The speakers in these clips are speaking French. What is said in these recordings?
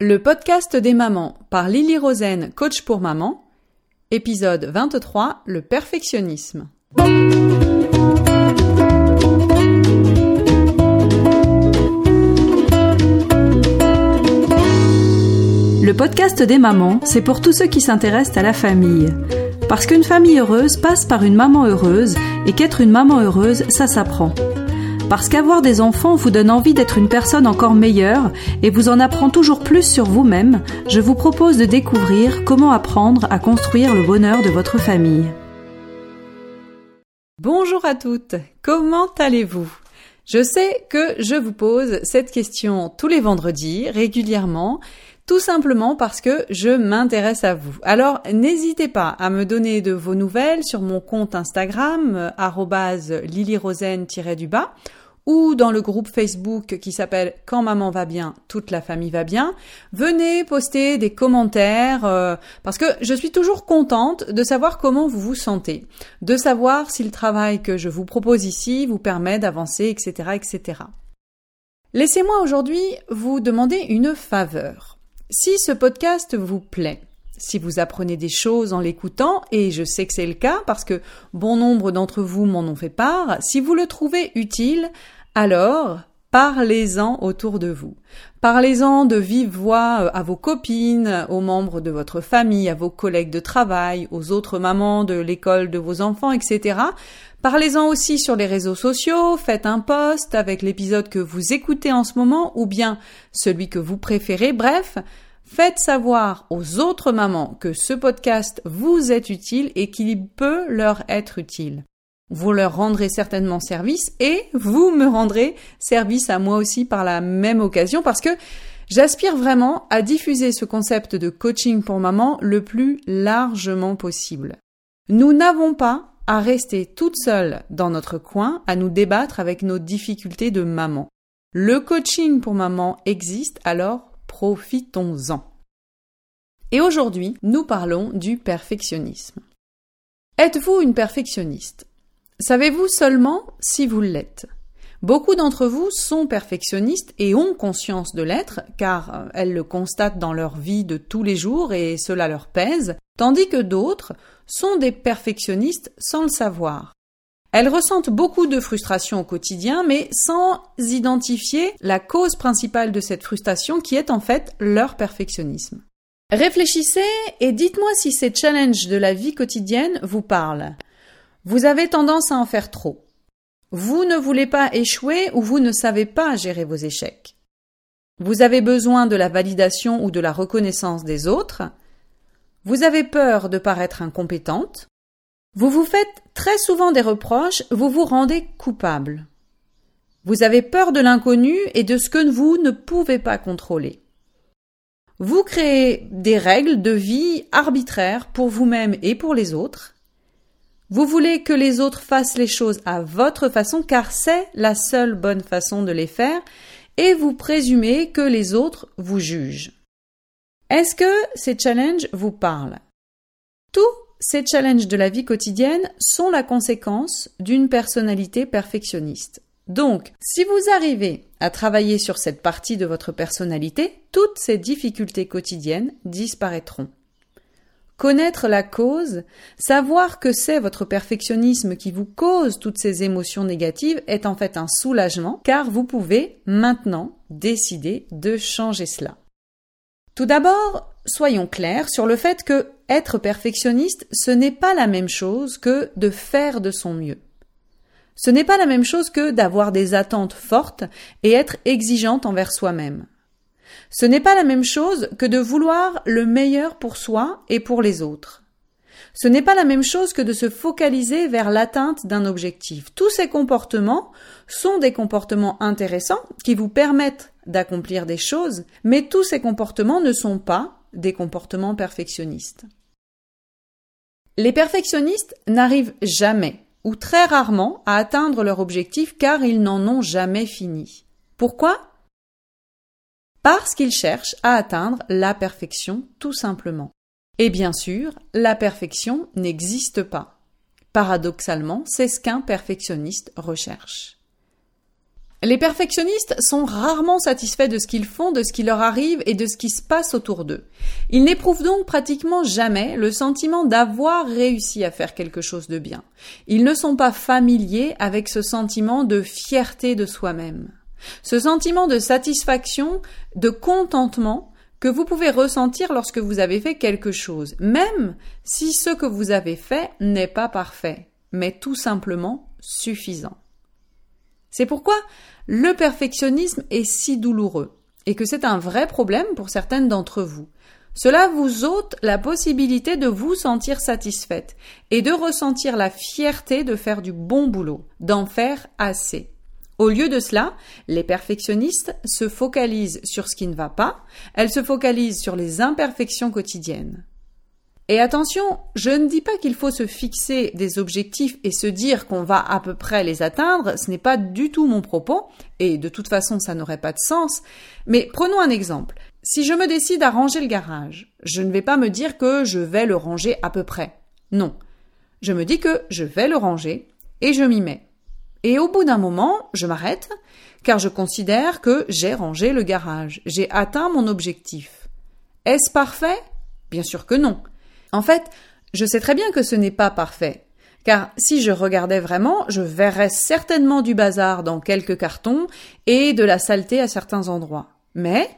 Le podcast des mamans par Lily Rosen, coach pour maman. Épisode 23, le perfectionnisme. Le podcast des mamans, c'est pour tous ceux qui s'intéressent à la famille. Parce qu'une famille heureuse passe par une maman heureuse et qu'être une maman heureuse, ça s'apprend. Parce qu'avoir des enfants vous donne envie d'être une personne encore meilleure et vous en apprend toujours plus sur vous-même, je vous propose de découvrir comment apprendre à construire le bonheur de votre famille. Bonjour à toutes, comment allez-vous? Je sais que je vous pose cette question tous les vendredis, régulièrement, tout simplement parce que je m'intéresse à vous. Alors n'hésitez pas à me donner de vos nouvelles sur mon compte Instagram, euh, lilyrosen-du-bas, ou dans le groupe Facebook qui s'appelle Quand maman va bien, toute la famille va bien, venez poster des commentaires euh, parce que je suis toujours contente de savoir comment vous vous sentez, de savoir si le travail que je vous propose ici vous permet d'avancer, etc., etc. Laissez-moi aujourd'hui vous demander une faveur. Si ce podcast vous plaît, si vous apprenez des choses en l'écoutant, et je sais que c'est le cas parce que bon nombre d'entre vous m'en ont fait part, si vous le trouvez utile, alors parlez-en autour de vous. Parlez-en de vive voix euh, à vos copines, aux membres de votre famille, à vos collègues de travail, aux autres mamans de l'école de vos enfants, etc. Parlez-en aussi sur les réseaux sociaux, faites un post avec l'épisode que vous écoutez en ce moment ou bien celui que vous préférez. Bref, faites savoir aux autres mamans que ce podcast vous est utile et qu'il peut leur être utile. Vous leur rendrez certainement service et vous me rendrez service à moi aussi par la même occasion parce que j'aspire vraiment à diffuser ce concept de coaching pour maman le plus largement possible. Nous n'avons pas à rester toutes seules dans notre coin à nous débattre avec nos difficultés de maman. Le coaching pour maman existe, alors profitons-en. Et aujourd'hui, nous parlons du perfectionnisme. Êtes-vous une perfectionniste? Savez-vous seulement si vous l'êtes? Beaucoup d'entre vous sont perfectionnistes et ont conscience de l'être, car euh, elles le constatent dans leur vie de tous les jours et cela leur pèse, tandis que d'autres sont des perfectionnistes sans le savoir. Elles ressentent beaucoup de frustration au quotidien, mais sans identifier la cause principale de cette frustration qui est en fait leur perfectionnisme. Réfléchissez et dites-moi si ces challenges de la vie quotidienne vous parlent. Vous avez tendance à en faire trop. Vous ne voulez pas échouer ou vous ne savez pas gérer vos échecs. Vous avez besoin de la validation ou de la reconnaissance des autres. Vous avez peur de paraître incompétente. Vous vous faites très souvent des reproches, vous vous rendez coupable. Vous avez peur de l'inconnu et de ce que vous ne pouvez pas contrôler. Vous créez des règles de vie arbitraires pour vous-même et pour les autres. Vous voulez que les autres fassent les choses à votre façon car c'est la seule bonne façon de les faire et vous présumez que les autres vous jugent. Est-ce que ces challenges vous parlent? Tous ces challenges de la vie quotidienne sont la conséquence d'une personnalité perfectionniste. Donc, si vous arrivez à travailler sur cette partie de votre personnalité, toutes ces difficultés quotidiennes disparaîtront. Connaître la cause, savoir que c'est votre perfectionnisme qui vous cause toutes ces émotions négatives est en fait un soulagement car vous pouvez maintenant décider de changer cela. Tout d'abord, soyons clairs sur le fait que être perfectionniste, ce n'est pas la même chose que de faire de son mieux. Ce n'est pas la même chose que d'avoir des attentes fortes et être exigeante envers soi-même. Ce n'est pas la même chose que de vouloir le meilleur pour soi et pour les autres. Ce n'est pas la même chose que de se focaliser vers l'atteinte d'un objectif. Tous ces comportements sont des comportements intéressants qui vous permettent d'accomplir des choses, mais tous ces comportements ne sont pas des comportements perfectionnistes. Les perfectionnistes n'arrivent jamais ou très rarement à atteindre leur objectif car ils n'en ont jamais fini. Pourquoi parce qu'ils cherchent à atteindre la perfection tout simplement. Et bien sûr, la perfection n'existe pas. Paradoxalement, c'est ce qu'un perfectionniste recherche. Les perfectionnistes sont rarement satisfaits de ce qu'ils font, de ce qui leur arrive et de ce qui se passe autour d'eux. Ils n'éprouvent donc pratiquement jamais le sentiment d'avoir réussi à faire quelque chose de bien. Ils ne sont pas familiers avec ce sentiment de fierté de soi-même. Ce sentiment de satisfaction, de contentement que vous pouvez ressentir lorsque vous avez fait quelque chose, même si ce que vous avez fait n'est pas parfait, mais tout simplement suffisant. C'est pourquoi le perfectionnisme est si douloureux et que c'est un vrai problème pour certaines d'entre vous. Cela vous ôte la possibilité de vous sentir satisfaite et de ressentir la fierté de faire du bon boulot, d'en faire assez. Au lieu de cela, les perfectionnistes se focalisent sur ce qui ne va pas, elles se focalisent sur les imperfections quotidiennes. Et attention, je ne dis pas qu'il faut se fixer des objectifs et se dire qu'on va à peu près les atteindre, ce n'est pas du tout mon propos, et de toute façon ça n'aurait pas de sens, mais prenons un exemple. Si je me décide à ranger le garage, je ne vais pas me dire que je vais le ranger à peu près. Non. Je me dis que je vais le ranger et je m'y mets. Et au bout d'un moment, je m'arrête, car je considère que j'ai rangé le garage, j'ai atteint mon objectif. Est-ce parfait? Bien sûr que non. En fait, je sais très bien que ce n'est pas parfait, car si je regardais vraiment, je verrais certainement du bazar dans quelques cartons et de la saleté à certains endroits. Mais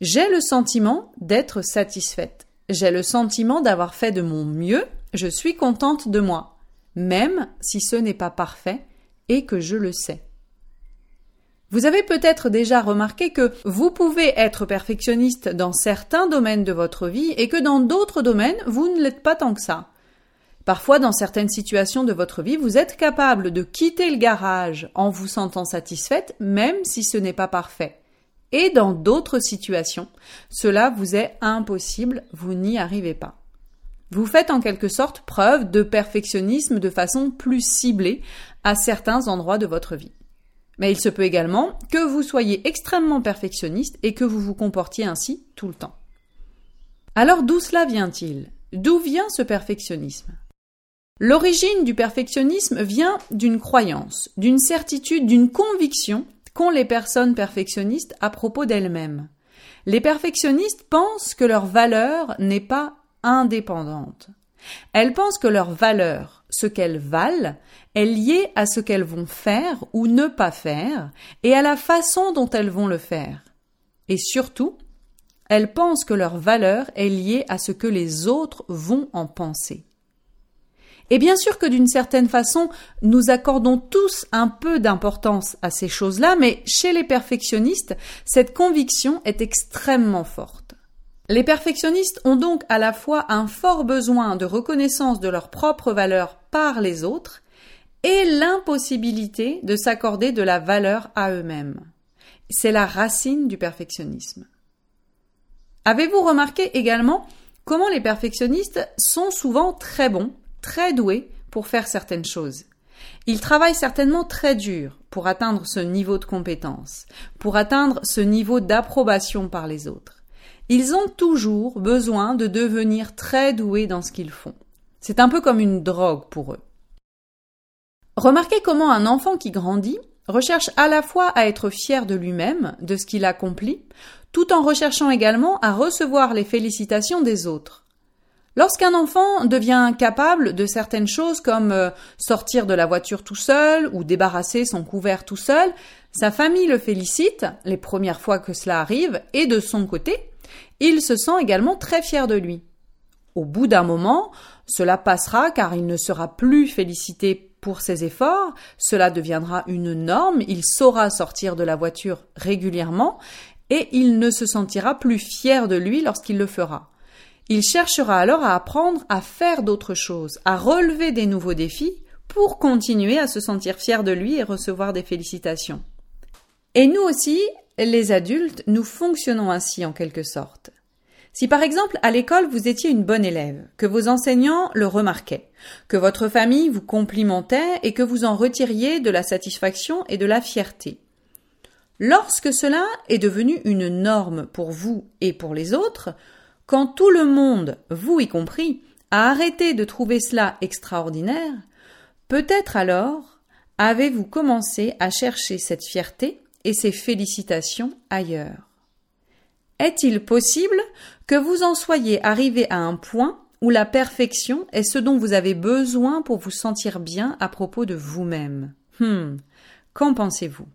j'ai le sentiment d'être satisfaite. J'ai le sentiment d'avoir fait de mon mieux, je suis contente de moi, même si ce n'est pas parfait et que je le sais. Vous avez peut-être déjà remarqué que vous pouvez être perfectionniste dans certains domaines de votre vie et que dans d'autres domaines, vous ne l'êtes pas tant que ça. Parfois, dans certaines situations de votre vie, vous êtes capable de quitter le garage en vous sentant satisfaite, même si ce n'est pas parfait. Et dans d'autres situations, cela vous est impossible, vous n'y arrivez pas. Vous faites en quelque sorte preuve de perfectionnisme de façon plus ciblée à certains endroits de votre vie. Mais il se peut également que vous soyez extrêmement perfectionniste et que vous vous comportiez ainsi tout le temps. Alors d'où cela vient-il? D'où vient ce perfectionnisme? L'origine du perfectionnisme vient d'une croyance, d'une certitude, d'une conviction qu'ont les personnes perfectionnistes à propos d'elles-mêmes. Les perfectionnistes pensent que leur valeur n'est pas indépendante. Elles pensent que leur valeur, ce qu'elles valent, est liée à ce qu'elles vont faire ou ne pas faire et à la façon dont elles vont le faire. Et surtout, elles pensent que leur valeur est liée à ce que les autres vont en penser. Et bien sûr que d'une certaine façon, nous accordons tous un peu d'importance à ces choses-là, mais chez les perfectionnistes, cette conviction est extrêmement forte. Les perfectionnistes ont donc à la fois un fort besoin de reconnaissance de leur propre valeur par les autres et l'impossibilité de s'accorder de la valeur à eux-mêmes. C'est la racine du perfectionnisme. Avez-vous remarqué également comment les perfectionnistes sont souvent très bons, très doués pour faire certaines choses? Ils travaillent certainement très dur pour atteindre ce niveau de compétence, pour atteindre ce niveau d'approbation par les autres. Ils ont toujours besoin de devenir très doués dans ce qu'ils font. C'est un peu comme une drogue pour eux. Remarquez comment un enfant qui grandit recherche à la fois à être fier de lui-même, de ce qu'il accomplit, tout en recherchant également à recevoir les félicitations des autres. Lorsqu'un enfant devient capable de certaines choses comme euh, sortir de la voiture tout seul ou débarrasser son couvert tout seul, sa famille le félicite les premières fois que cela arrive et de son côté, il se sent également très fier de lui. Au bout d'un moment, cela passera car il ne sera plus félicité pour ses efforts, cela deviendra une norme, il saura sortir de la voiture régulièrement et il ne se sentira plus fier de lui lorsqu'il le fera. Il cherchera alors à apprendre à faire d'autres choses, à relever des nouveaux défis pour continuer à se sentir fier de lui et recevoir des félicitations. Et nous aussi, les adultes, nous fonctionnons ainsi en quelque sorte. Si par exemple à l'école vous étiez une bonne élève, que vos enseignants le remarquaient, que votre famille vous complimentait et que vous en retiriez de la satisfaction et de la fierté. Lorsque cela est devenu une norme pour vous et pour les autres, quand tout le monde, vous y compris, a arrêté de trouver cela extraordinaire, peut-être alors avez-vous commencé à chercher cette fierté et ces félicitations ailleurs Est-il possible que vous en soyez arrivé à un point où la perfection est ce dont vous avez besoin pour vous sentir bien à propos de vous-même? Hmm, qu'en pensez-vous?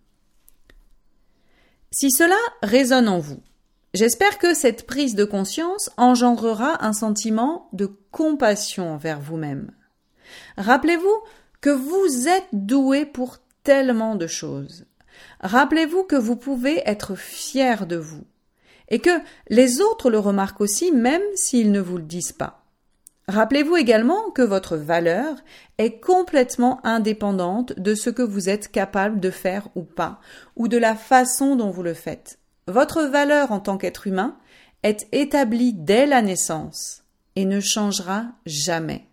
Si cela résonne en vous, J'espère que cette prise de conscience engendrera un sentiment de compassion envers vous-même. Rappelez-vous que vous êtes doué pour tellement de choses. Rappelez-vous que vous pouvez être fier de vous et que les autres le remarquent aussi même s'ils ne vous le disent pas. Rappelez-vous également que votre valeur est complètement indépendante de ce que vous êtes capable de faire ou pas, ou de la façon dont vous le faites. Votre valeur en tant qu'être humain est établie dès la naissance et ne changera jamais.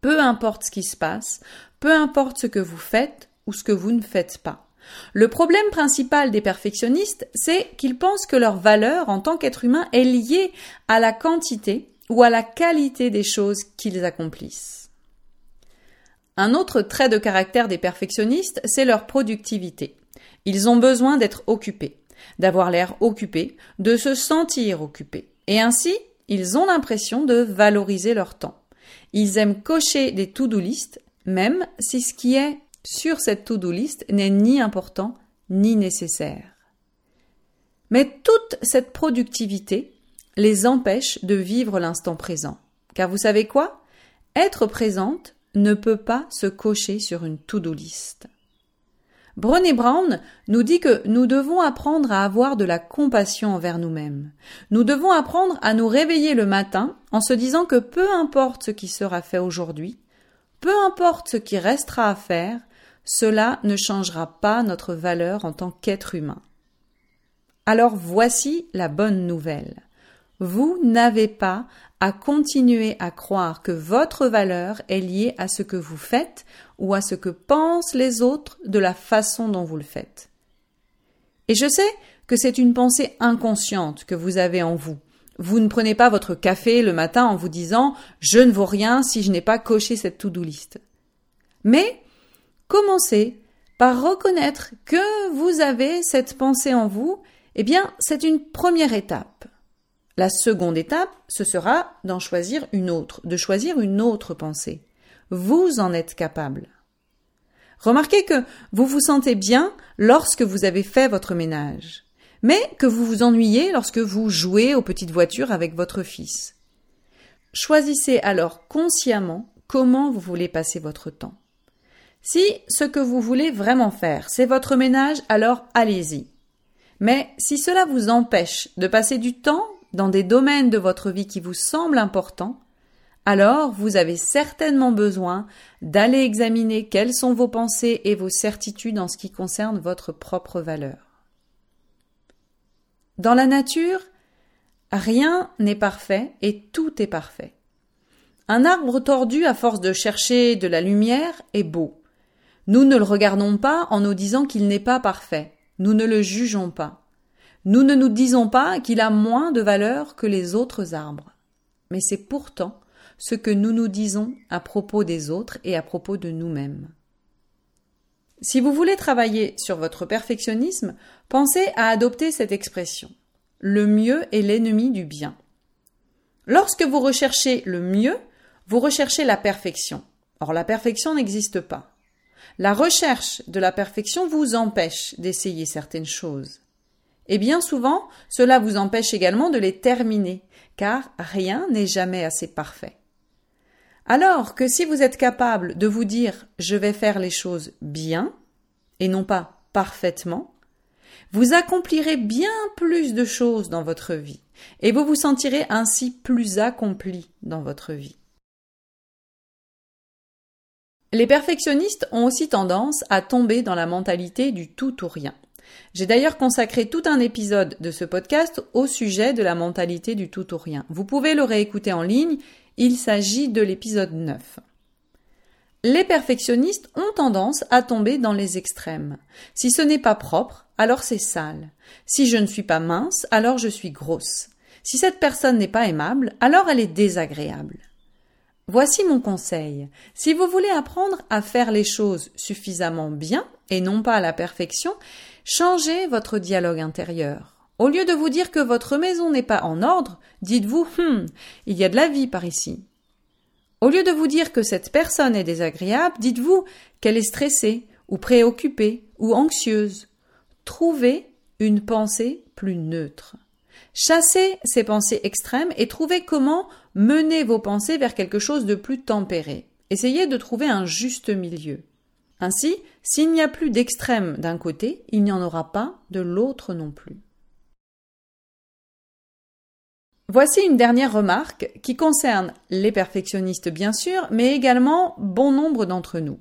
Peu importe ce qui se passe, peu importe ce que vous faites ou ce que vous ne faites pas. Le problème principal des perfectionnistes, c'est qu'ils pensent que leur valeur en tant qu'être humain est liée à la quantité ou à la qualité des choses qu'ils accomplissent. Un autre trait de caractère des perfectionnistes, c'est leur productivité. Ils ont besoin d'être occupés d'avoir l'air occupé, de se sentir occupé. Et ainsi, ils ont l'impression de valoriser leur temps. Ils aiment cocher des to-do list, même si ce qui est sur cette to-do list n'est ni important ni nécessaire. Mais toute cette productivité les empêche de vivre l'instant présent. Car vous savez quoi? Être présente ne peut pas se cocher sur une to-do list. Brené Brown nous dit que nous devons apprendre à avoir de la compassion envers nous-mêmes. Nous devons apprendre à nous réveiller le matin en se disant que peu importe ce qui sera fait aujourd'hui, peu importe ce qui restera à faire, cela ne changera pas notre valeur en tant qu'être humain. Alors voici la bonne nouvelle. Vous n'avez pas à continuer à croire que votre valeur est liée à ce que vous faites ou à ce que pensent les autres de la façon dont vous le faites. Et je sais que c'est une pensée inconsciente que vous avez en vous. Vous ne prenez pas votre café le matin en vous disant je ne vaux rien si je n'ai pas coché cette to-do list. Mais commencez par reconnaître que vous avez cette pensée en vous, eh bien, c'est une première étape. La seconde étape, ce sera d'en choisir une autre, de choisir une autre pensée. Vous en êtes capable. Remarquez que vous vous sentez bien lorsque vous avez fait votre ménage, mais que vous vous ennuyez lorsque vous jouez aux petites voitures avec votre fils. Choisissez alors consciemment comment vous voulez passer votre temps. Si ce que vous voulez vraiment faire, c'est votre ménage, alors allez-y. Mais si cela vous empêche de passer du temps dans des domaines de votre vie qui vous semblent importants, alors vous avez certainement besoin d'aller examiner quelles sont vos pensées et vos certitudes en ce qui concerne votre propre valeur. Dans la nature, rien n'est parfait et tout est parfait. Un arbre tordu à force de chercher de la lumière est beau. Nous ne le regardons pas en nous disant qu'il n'est pas parfait. Nous ne le jugeons pas. Nous ne nous disons pas qu'il a moins de valeur que les autres arbres. Mais c'est pourtant ce que nous nous disons à propos des autres et à propos de nous-mêmes. Si vous voulez travailler sur votre perfectionnisme, pensez à adopter cette expression. Le mieux est l'ennemi du bien. Lorsque vous recherchez le mieux, vous recherchez la perfection. Or la perfection n'existe pas. La recherche de la perfection vous empêche d'essayer certaines choses. Et bien souvent, cela vous empêche également de les terminer, car rien n'est jamais assez parfait. Alors que si vous êtes capable de vous dire je vais faire les choses bien, et non pas parfaitement, vous accomplirez bien plus de choses dans votre vie, et vous vous sentirez ainsi plus accompli dans votre vie. Les perfectionnistes ont aussi tendance à tomber dans la mentalité du tout ou rien. J'ai d'ailleurs consacré tout un épisode de ce podcast au sujet de la mentalité du tout ou rien. Vous pouvez le réécouter en ligne, il s'agit de l'épisode 9. Les perfectionnistes ont tendance à tomber dans les extrêmes. Si ce n'est pas propre, alors c'est sale. Si je ne suis pas mince, alors je suis grosse. Si cette personne n'est pas aimable, alors elle est désagréable. Voici mon conseil. Si vous voulez apprendre à faire les choses suffisamment bien et non pas à la perfection, changez votre dialogue intérieur. Au lieu de vous dire que votre maison n'est pas en ordre, dites-vous Hum, il y a de la vie par ici. Au lieu de vous dire que cette personne est désagréable, dites-vous qu'elle est stressée, ou préoccupée, ou anxieuse. Trouvez une pensée plus neutre. Chassez ces pensées extrêmes et trouvez comment mener vos pensées vers quelque chose de plus tempéré. Essayez de trouver un juste milieu. Ainsi, s'il n'y a plus d'extrême d'un côté, il n'y en aura pas de l'autre non plus. Voici une dernière remarque qui concerne les perfectionnistes bien sûr, mais également bon nombre d'entre nous.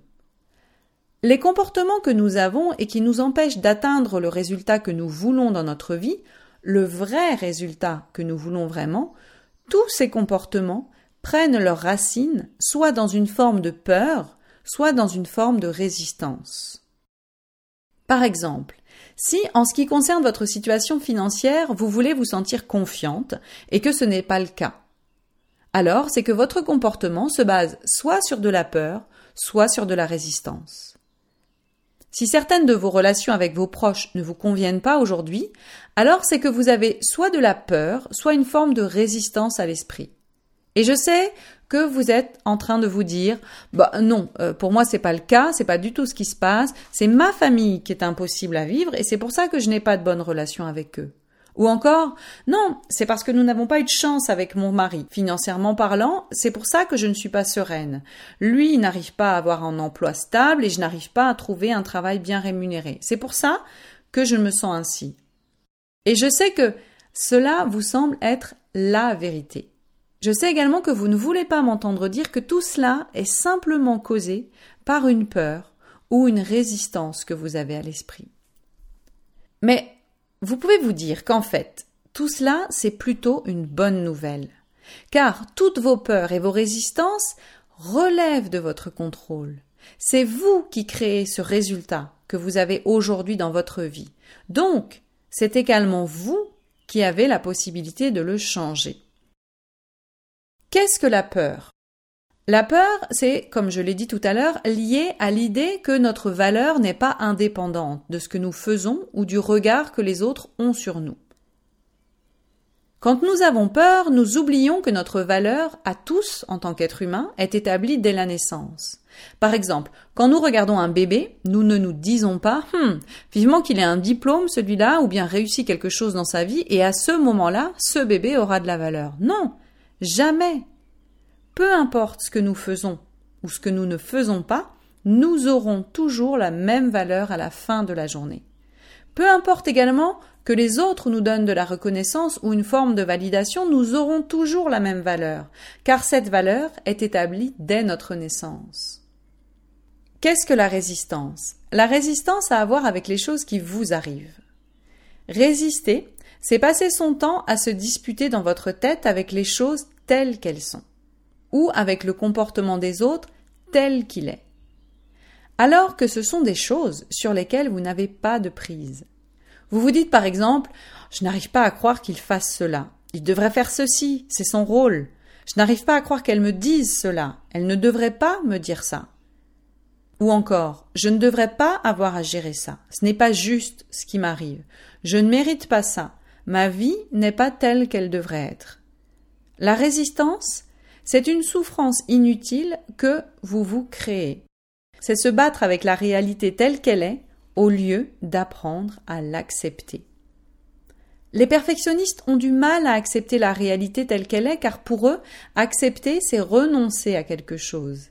Les comportements que nous avons et qui nous empêchent d'atteindre le résultat que nous voulons dans notre vie, le vrai résultat que nous voulons vraiment, tous ces comportements prennent leurs racines soit dans une forme de peur, soit dans une forme de résistance. Par exemple, si, en ce qui concerne votre situation financière, vous voulez vous sentir confiante et que ce n'est pas le cas, alors c'est que votre comportement se base soit sur de la peur, soit sur de la résistance. Si certaines de vos relations avec vos proches ne vous conviennent pas aujourd'hui, alors c'est que vous avez soit de la peur, soit une forme de résistance à l'esprit. Et je sais que vous êtes en train de vous dire bah non, euh, pour moi c'est pas le cas, c'est pas du tout ce qui se passe, c'est ma famille qui est impossible à vivre et c'est pour ça que je n'ai pas de bonne relation avec eux. Ou encore, non, c'est parce que nous n'avons pas eu de chance avec mon mari. Financièrement parlant, c'est pour ça que je ne suis pas sereine. Lui n'arrive pas à avoir un emploi stable et je n'arrive pas à trouver un travail bien rémunéré. C'est pour ça que je me sens ainsi. Et je sais que cela vous semble être la vérité. Je sais également que vous ne voulez pas m'entendre dire que tout cela est simplement causé par une peur ou une résistance que vous avez à l'esprit. Mais vous pouvez vous dire qu'en fait, tout cela, c'est plutôt une bonne nouvelle, car toutes vos peurs et vos résistances relèvent de votre contrôle. C'est vous qui créez ce résultat que vous avez aujourd'hui dans votre vie. Donc, c'est également vous qui avez la possibilité de le changer. Qu'est-ce que la peur? La peur, c'est, comme je l'ai dit tout à l'heure, lié à l'idée que notre valeur n'est pas indépendante de ce que nous faisons ou du regard que les autres ont sur nous. Quand nous avons peur, nous oublions que notre valeur à tous, en tant qu'être humain, est établie dès la naissance. Par exemple, quand nous regardons un bébé, nous ne nous disons pas hum, vivement qu'il ait un diplôme celui-là ou bien réussi quelque chose dans sa vie et à ce moment-là, ce bébé aura de la valeur. Non, Jamais. Peu importe ce que nous faisons ou ce que nous ne faisons pas, nous aurons toujours la même valeur à la fin de la journée. Peu importe également que les autres nous donnent de la reconnaissance ou une forme de validation, nous aurons toujours la même valeur, car cette valeur est établie dès notre naissance. Qu'est-ce que la résistance? La résistance a à voir avec les choses qui vous arrivent. Résister, c'est passer son temps à se disputer dans votre tête avec les choses telles qu'elles sont, ou avec le comportement des autres tel qu'il est. Alors que ce sont des choses sur lesquelles vous n'avez pas de prise. Vous vous dites par exemple Je n'arrive pas à croire qu'il fasse cela. Il devrait faire ceci, c'est son rôle. Je n'arrive pas à croire qu'elle me dise cela. Elle ne devrait pas me dire ça. Ou encore, je ne devrais pas avoir à gérer ça. Ce n'est pas juste ce qui m'arrive. Je ne mérite pas ça. Ma vie n'est pas telle qu'elle devrait être. La résistance, c'est une souffrance inutile que vous vous créez. C'est se battre avec la réalité telle qu'elle est au lieu d'apprendre à l'accepter. Les perfectionnistes ont du mal à accepter la réalité telle qu'elle est car pour eux, accepter, c'est renoncer à quelque chose.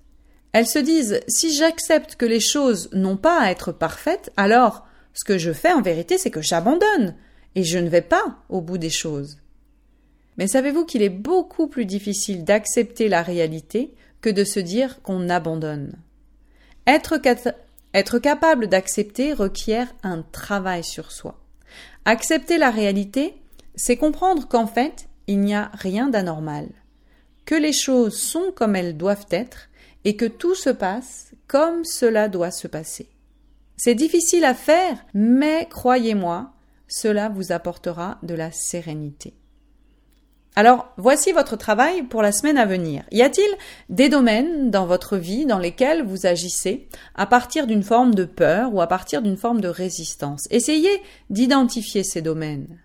Elles se disent si j'accepte que les choses n'ont pas à être parfaites, alors ce que je fais en vérité, c'est que j'abandonne et je ne vais pas au bout des choses. Mais savez-vous qu'il est beaucoup plus difficile d'accepter la réalité que de se dire qu'on abandonne? Être, capable d'accepter requiert un travail sur soi. Accepter la réalité, c'est comprendre qu'en fait, il n'y a rien d'anormal, que les choses sont comme elles doivent être et que tout se passe comme cela doit se passer. C'est difficile à faire, mais croyez-moi, cela vous apportera de la sérénité. Alors, voici votre travail pour la semaine à venir. Y a-t-il des domaines dans votre vie dans lesquels vous agissez à partir d'une forme de peur ou à partir d'une forme de résistance? Essayez d'identifier ces domaines.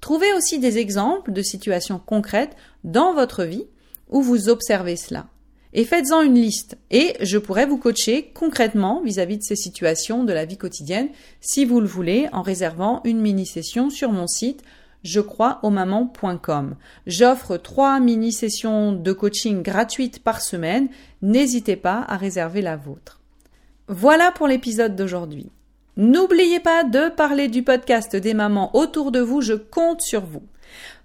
Trouvez aussi des exemples de situations concrètes dans votre vie où vous observez cela. Et faites-en une liste. Et je pourrais vous coacher concrètement vis-à-vis -vis de ces situations de la vie quotidienne si vous le voulez en réservant une mini-session sur mon site je crois au maman.com. J'offre trois mini-sessions de coaching gratuites par semaine. N'hésitez pas à réserver la vôtre. Voilà pour l'épisode d'aujourd'hui. N'oubliez pas de parler du podcast des mamans autour de vous. Je compte sur vous.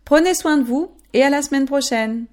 Prenez soin de vous et à la semaine prochaine.